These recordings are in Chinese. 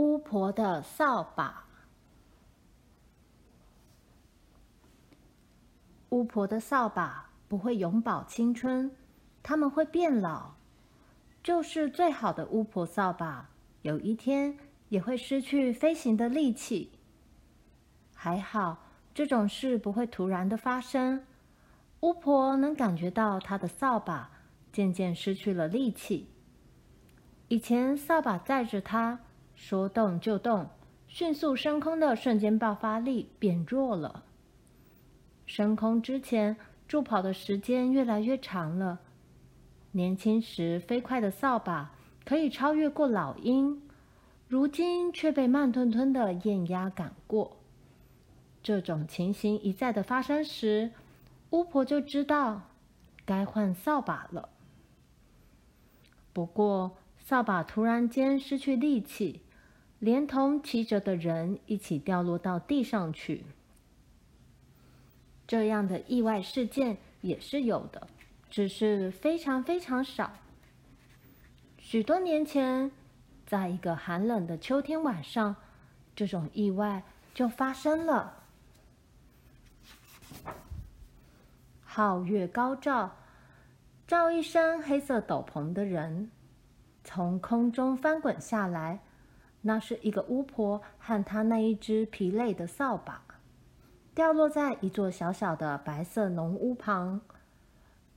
巫婆的扫把。巫婆的扫把不会永葆青春，它们会变老。就是最好的巫婆扫把，有一天也会失去飞行的力气。还好，这种事不会突然的发生。巫婆能感觉到她的扫把渐渐失去了力气。以前扫把载着她，说动就动，迅速升空的瞬间爆发力变弱了。升空之前，助跑的时间越来越长了。年轻时飞快的扫把可以超越过老鹰，如今却被慢吞吞的雁鸭赶过。这种情形一再的发生时，巫婆就知道该换扫把了。不过，扫把突然间失去力气，连同骑着的人一起掉落到地上去。这样的意外事件也是有的，只是非常非常少。许多年前，在一个寒冷的秋天晚上，这种意外就发生了。皓月高照，照一身黑色斗篷的人从空中翻滚下来，那是一个巫婆和她那一只疲累的扫把。掉落在一座小小的白色农屋旁。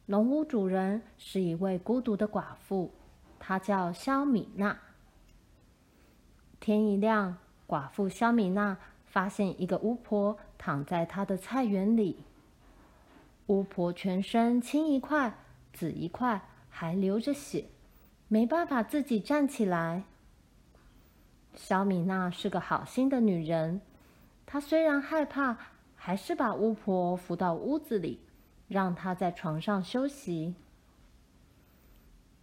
农屋主人是一位孤独的寡妇，她叫肖米娜。天一亮，寡妇肖米娜发现一个巫婆躺在她的菜园里。巫婆全身青一块、紫一块，还流着血，没办法自己站起来。肖米娜是个好心的女人，她虽然害怕。还是把巫婆扶到屋子里，让她在床上休息。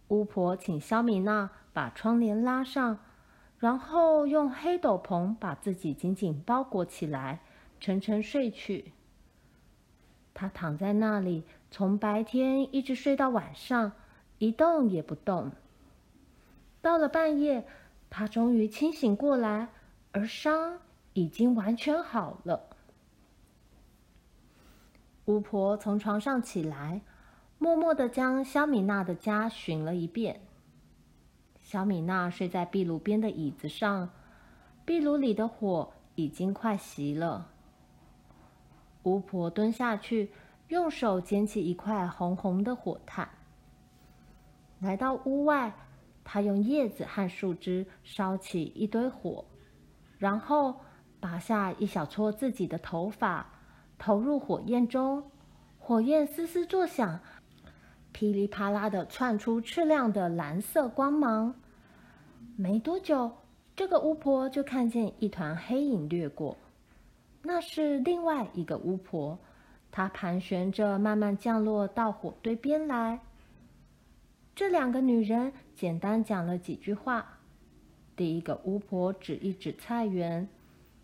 巫婆请肖米娜把窗帘拉上，然后用黑斗篷把自己紧紧包裹起来，沉沉睡去。她躺在那里，从白天一直睡到晚上，一动也不动。到了半夜，她终于清醒过来，而伤已经完全好了。巫婆从床上起来，默默地将肖米娜的家巡了一遍。肖米娜睡在壁炉边的椅子上，壁炉里的火已经快熄了。巫婆蹲下去，用手捡起一块红红的火炭。来到屋外，她用叶子和树枝烧起一堆火，然后拔下一小撮自己的头发。投入火焰中，火焰嘶嘶作响，噼里啪啦的窜出赤亮的蓝色光芒。没多久，这个巫婆就看见一团黑影掠过，那是另外一个巫婆，她盘旋着慢慢降落到火堆边来。这两个女人简单讲了几句话。第一个巫婆指一指菜园，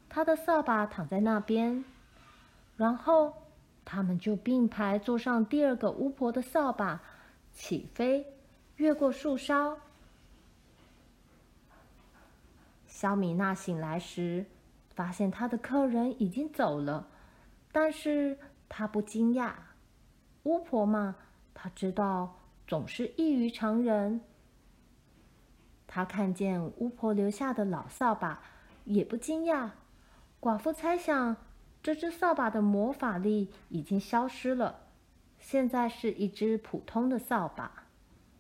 她的扫把躺在那边。然后，他们就并排坐上第二个巫婆的扫把，起飞，越过树梢。肖米娜醒来时，发现她的客人已经走了，但是她不惊讶。巫婆嘛，她知道总是异于常人。她看见巫婆留下的老扫把，也不惊讶。寡妇猜想。这只扫把的魔法力已经消失了，现在是一只普通的扫把，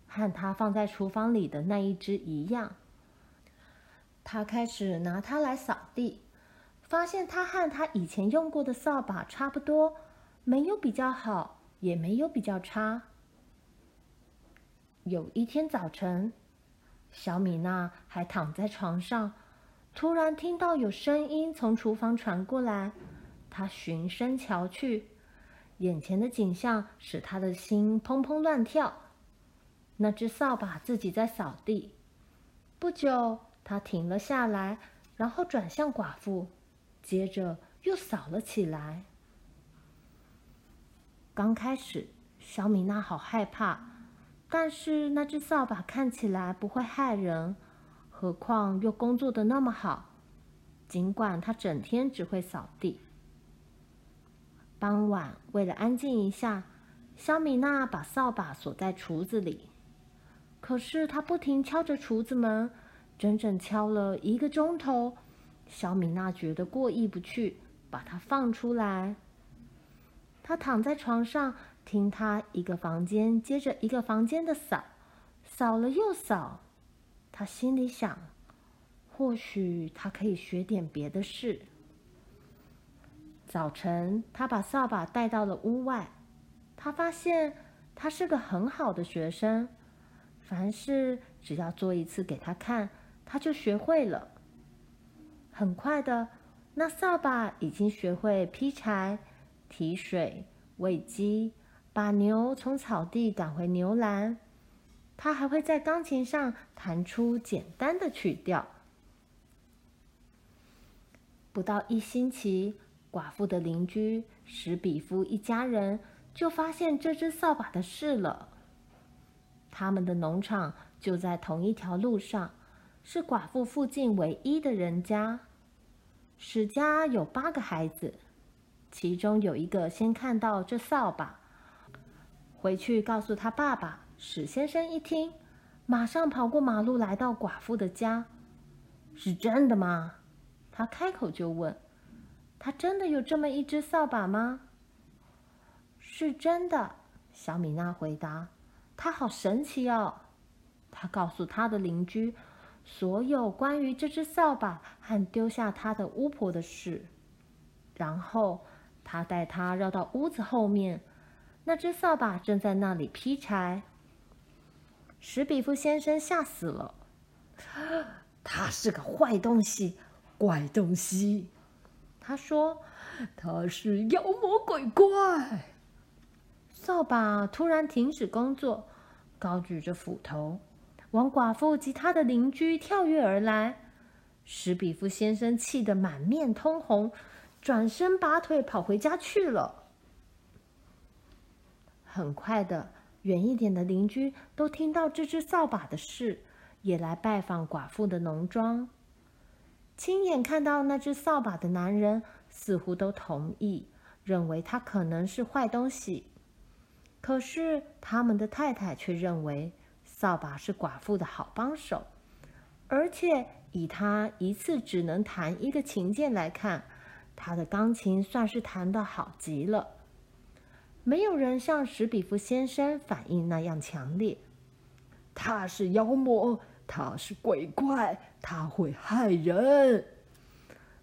和她放在厨房里的那一只一样。她开始拿它来扫地，发现它和她以前用过的扫把差不多，没有比较好，也没有比较差。有一天早晨，小米娜还躺在床上，突然听到有声音从厨房传过来。她循声瞧去，眼前的景象使他的心砰砰乱跳。那只扫把自己在扫地。不久，他停了下来，然后转向寡妇，接着又扫了起来。刚开始，小米娜好害怕，但是那只扫把看起来不会害人，何况又工作的那么好，尽管它整天只会扫地。傍晚，为了安静一下，小米娜把扫把锁在橱子里。可是她不停敲着厨子门，整整敲了一个钟头。小米娜觉得过意不去，把它放出来。她躺在床上，听他一个房间接着一个房间的扫，扫了又扫。他心里想，或许他可以学点别的事。早晨，他把扫把带到了屋外。他发现他是个很好的学生，凡事只要做一次给他看，他就学会了。很快的，那扫把已经学会劈柴、提水、喂鸡、把牛从草地赶回牛栏。他还会在钢琴上弹出简单的曲调。不到一星期，寡妇的邻居史比夫一家人就发现这只扫把的事了。他们的农场就在同一条路上，是寡妇附近唯一的人家。史家有八个孩子，其中有一个先看到这扫把，回去告诉他爸爸。史先生一听，马上跑过马路来到寡妇的家。是真的吗？他开口就问：“他真的有这么一只扫把吗？”“是真的。”小米娜回答。“他好神奇哦！”他告诉他的邻居所有关于这只扫把和丢下他的巫婆的事。然后他带他绕到屋子后面，那只扫把正在那里劈柴。史比夫先生吓死了，他是个坏东西，怪东西。他说：“他是妖魔鬼怪。”扫把突然停止工作，高举着斧头，往寡妇及他的邻居跳跃而来。史比夫先生气得满面通红，转身拔腿跑回家去了。很快的。远一点的邻居都听到这只扫把的事，也来拜访寡妇的农庄。亲眼看到那只扫把的男人似乎都同意，认为他可能是坏东西。可是他们的太太却认为扫把是寡妇的好帮手，而且以他一次只能弹一个琴键来看，他的钢琴算是弹得好极了。没有人像史比夫先生反应那样强烈。他是妖魔，他是鬼怪，他会害人。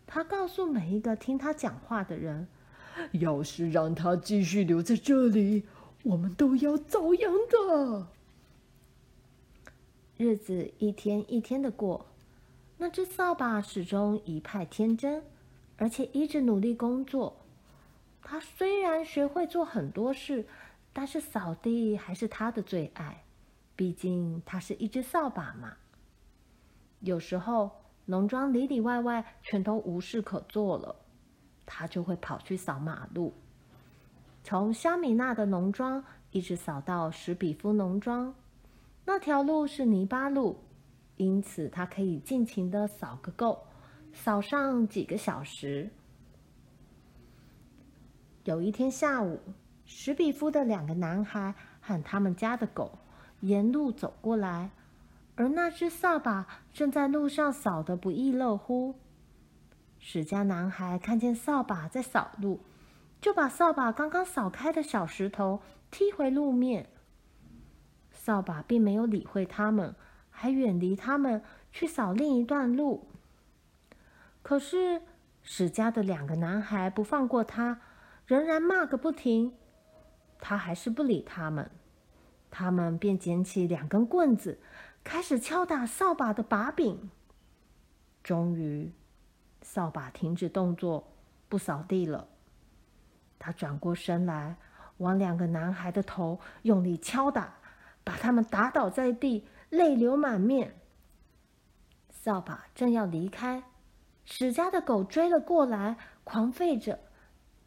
他告诉每一个听他讲话的人：“要是让他继续留在这里，我们都要遭殃的。”日子一天一天的过，那只扫把始终一派天真，而且一直努力工作。他虽然学会做很多事，但是扫地还是他的最爱。毕竟他是一只扫把嘛。有时候农庄里里外外全都无事可做了，他就会跑去扫马路，从肖米娜的农庄一直扫到史比夫农庄。那条路是泥巴路，因此他可以尽情的扫个够，扫上几个小时。有一天下午，史比夫的两个男孩喊他们家的狗沿路走过来，而那只扫把正在路上扫得不亦乐乎。史家男孩看见扫把在扫路，就把扫把刚刚扫开的小石头踢回路面。扫把并没有理会他们，还远离他们去扫另一段路。可是史家的两个男孩不放过他。仍然骂个不停，他还是不理他们。他们便捡起两根棍子，开始敲打扫把的把柄。终于，扫把停止动作，不扫地了。他转过身来，往两个男孩的头用力敲打，把他们打倒在地，泪流满面。扫把正要离开，史家的狗追了过来，狂吠着。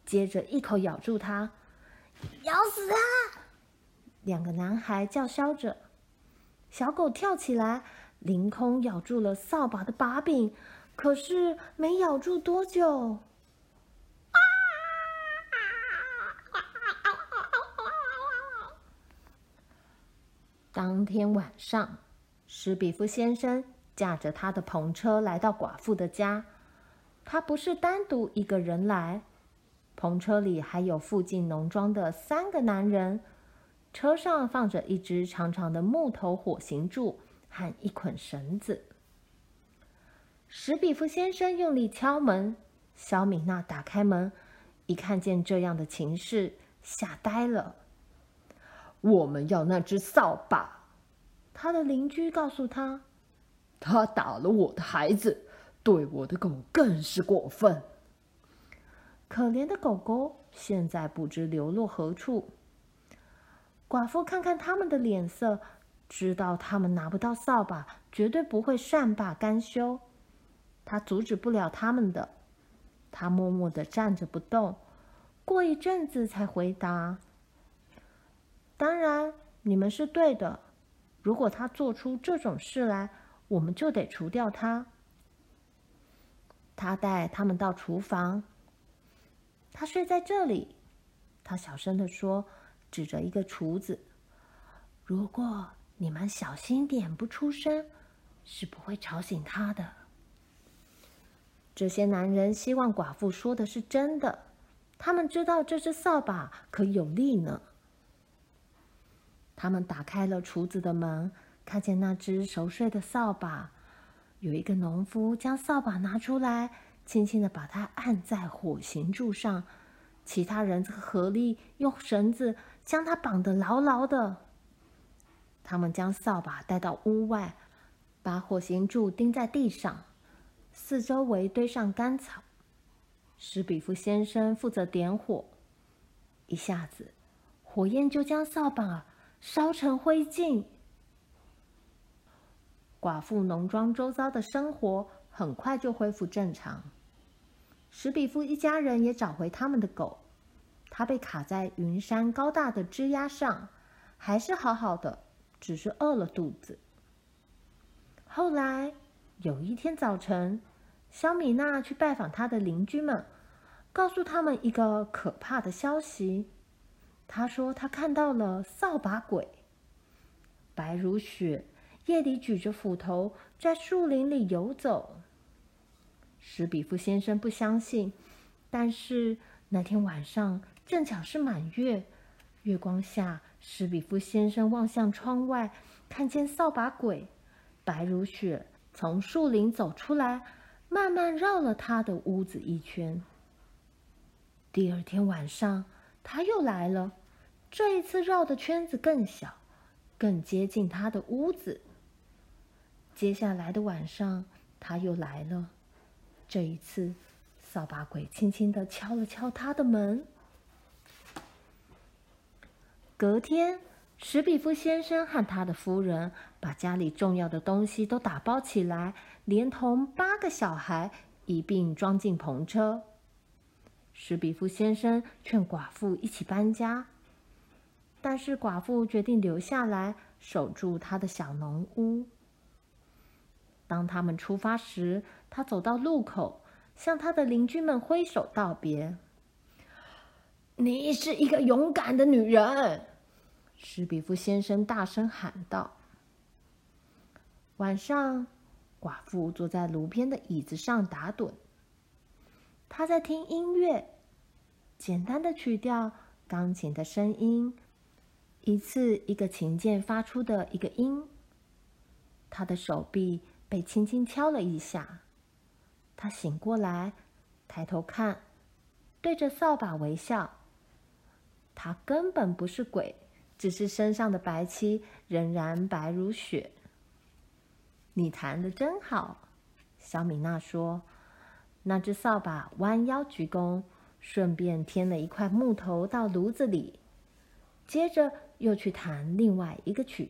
接着一口咬住他，咬死他！两个男孩叫嚣着，小狗跳起来，凌空咬住了扫把的把柄，可是没咬住多久。当天晚上，史比夫先生驾着他的篷车来到寡妇的家。他不是单独一个人来，篷车里还有附近农庄的三个男人。车上放着一只长长的木头火刑柱和一捆绳子。史比夫先生用力敲门，小米娜打开门，一看见这样的情势，吓呆了。我们要那只扫把，他的邻居告诉他，他打了我的孩子，对我的狗更是过分。可怜的狗狗现在不知流落何处。寡妇看看他们的脸色，知道他们拿不到扫把，绝对不会善罢甘休。他阻止不了他们的，他默默地站着不动，过一阵子才回答。当然，你们是对的。如果他做出这种事来，我们就得除掉他。他带他们到厨房。他睡在这里。他小声地说，指着一个厨子：“如果你们小心点，不出声，是不会吵醒他的。”这些男人希望寡妇说的是真的。他们知道这只扫把可有力呢。他们打开了厨子的门，看见那只熟睡的扫把。有一个农夫将扫把拿出来，轻轻地把它按在火刑柱上，其他人合力用绳子将它绑得牢牢的。他们将扫把带到屋外，把火刑柱钉在地上，四周围堆上干草。史比夫先生负责点火，一下子，火焰就将扫把烧成灰烬。寡妇农庄周遭的生活很快就恢复正常。史比夫一家人也找回他们的狗，它被卡在云山高大的枝桠上，还是好好的，只是饿了肚子。后来有一天早晨，小米娜去拜访她的邻居们，告诉他们一个可怕的消息。她说：“她看到了扫把鬼，白如雪，夜里举着斧头在树林里游走。”史比夫先生不相信，但是那天晚上正巧是满月，月光下，史比夫先生望向窗外，看见扫把鬼白如雪从树林走出来，慢慢绕了他的屋子一圈。第二天晚上，他又来了。这一次绕的圈子更小，更接近他的屋子。接下来的晚上，他又来了。这一次，扫把鬼轻轻地敲了敲他的门。隔天，史比夫先生和他的夫人把家里重要的东西都打包起来，连同八个小孩一并装进篷车。史比夫先生劝寡妇一起搬家。但是寡妇决定留下来守住他的小农屋。当他们出发时，他走到路口，向他的邻居们挥手道别。“你是一个勇敢的女人！”史比夫先生大声喊道。晚上，寡妇坐在炉边的椅子上打盹。她在听音乐，简单的曲调，钢琴的声音。一次一个琴键发出的一个音，她的手臂被轻轻敲了一下。他醒过来，抬头看，对着扫把微笑。他根本不是鬼，只是身上的白漆仍然白如雪。你弹的真好，小米娜说。那只扫把弯腰鞠躬，顺便添了一块木头到炉子里，接着。又去弹另外一个曲。